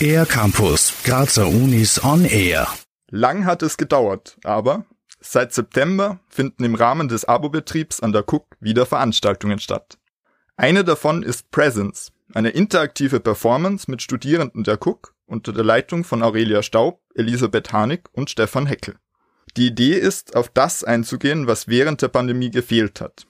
Air Campus, Grazer Unis on Air. Lang hat es gedauert, aber seit September finden im Rahmen des Abo-Betriebs an der Cook wieder Veranstaltungen statt. Eine davon ist Presence, eine interaktive Performance mit Studierenden der Cook unter der Leitung von Aurelia Staub, Elisabeth Hanig und Stefan Heckel. Die Idee ist, auf das einzugehen, was während der Pandemie gefehlt hat.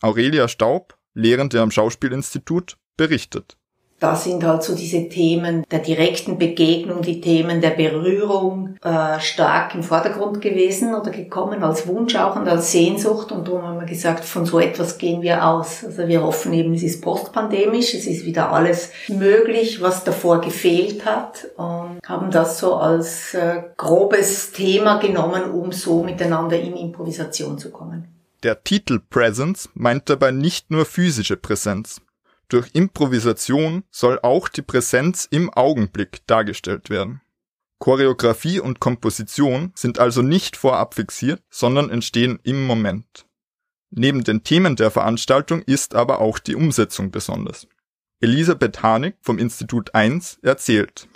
Aurelia Staub, Lehrende am Schauspielinstitut, berichtet. Da sind halt so diese Themen der direkten Begegnung, die Themen der Berührung äh, stark im Vordergrund gewesen oder gekommen als Wunsch auch und als Sehnsucht. Und darum haben wir gesagt, von so etwas gehen wir aus. Also wir hoffen eben, es ist postpandemisch, es ist wieder alles möglich, was davor gefehlt hat und haben das so als äh, grobes Thema genommen, um so miteinander in Improvisation zu kommen. Der Titel Presence meint dabei nicht nur physische Präsenz. Durch Improvisation soll auch die Präsenz im Augenblick dargestellt werden. Choreografie und Komposition sind also nicht vorab fixiert, sondern entstehen im Moment. Neben den Themen der Veranstaltung ist aber auch die Umsetzung besonders. Elisabeth Hanig vom Institut 1 erzählt.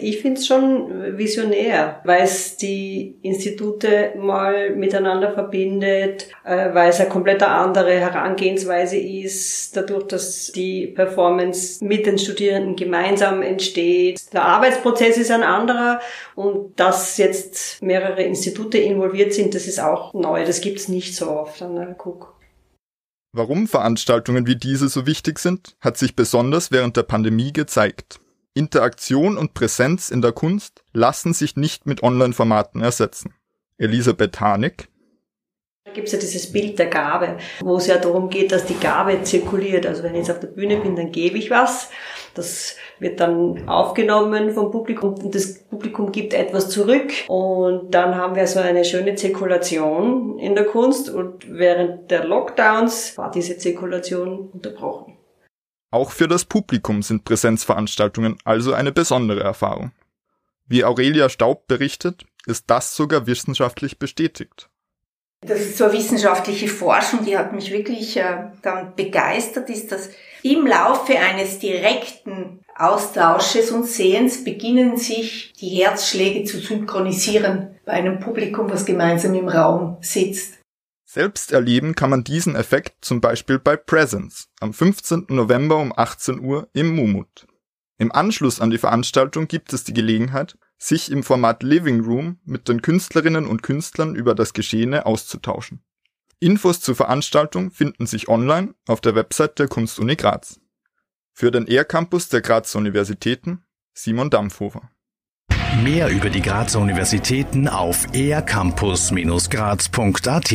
Ich finde es schon visionär, weil es die Institute mal miteinander verbindet, äh, weil es eine komplett andere Herangehensweise ist, dadurch, dass die Performance mit den Studierenden gemeinsam entsteht. Der Arbeitsprozess ist ein anderer und dass jetzt mehrere Institute involviert sind, das ist auch neu. Das gibt's nicht so oft an der Cook. Warum Veranstaltungen wie diese so wichtig sind, hat sich besonders während der Pandemie gezeigt. Interaktion und Präsenz in der Kunst lassen sich nicht mit Online-Formaten ersetzen. Elisabeth Hanig. Da gibt es ja dieses Bild der Gabe, wo es ja darum geht, dass die Gabe zirkuliert. Also wenn ich jetzt auf der Bühne bin, dann gebe ich was. Das wird dann aufgenommen vom Publikum und das Publikum gibt etwas zurück. Und dann haben wir so eine schöne Zirkulation in der Kunst. Und während der Lockdowns war diese Zirkulation unterbrochen. Auch für das Publikum sind Präsenzveranstaltungen also eine besondere Erfahrung. Wie Aurelia Staub berichtet, ist das sogar wissenschaftlich bestätigt. Das ist so eine wissenschaftliche Forschung, die hat mich wirklich äh, dann begeistert, ist, dass im Laufe eines direkten Austausches und Sehens beginnen sich die Herzschläge zu synchronisieren bei einem Publikum, was gemeinsam im Raum sitzt. Selbst erleben kann man diesen Effekt zum Beispiel bei Presence am 15. November um 18 Uhr im Mumut. Im Anschluss an die Veranstaltung gibt es die Gelegenheit, sich im Format Living Room mit den Künstlerinnen und Künstlern über das Geschehene auszutauschen. Infos zur Veranstaltung finden sich online auf der Website der Kunstuni Graz. Für den Air Campus der Grazer Universitäten Simon Dampfhofer. Mehr über die Grazer Universitäten auf aircampus-graz.at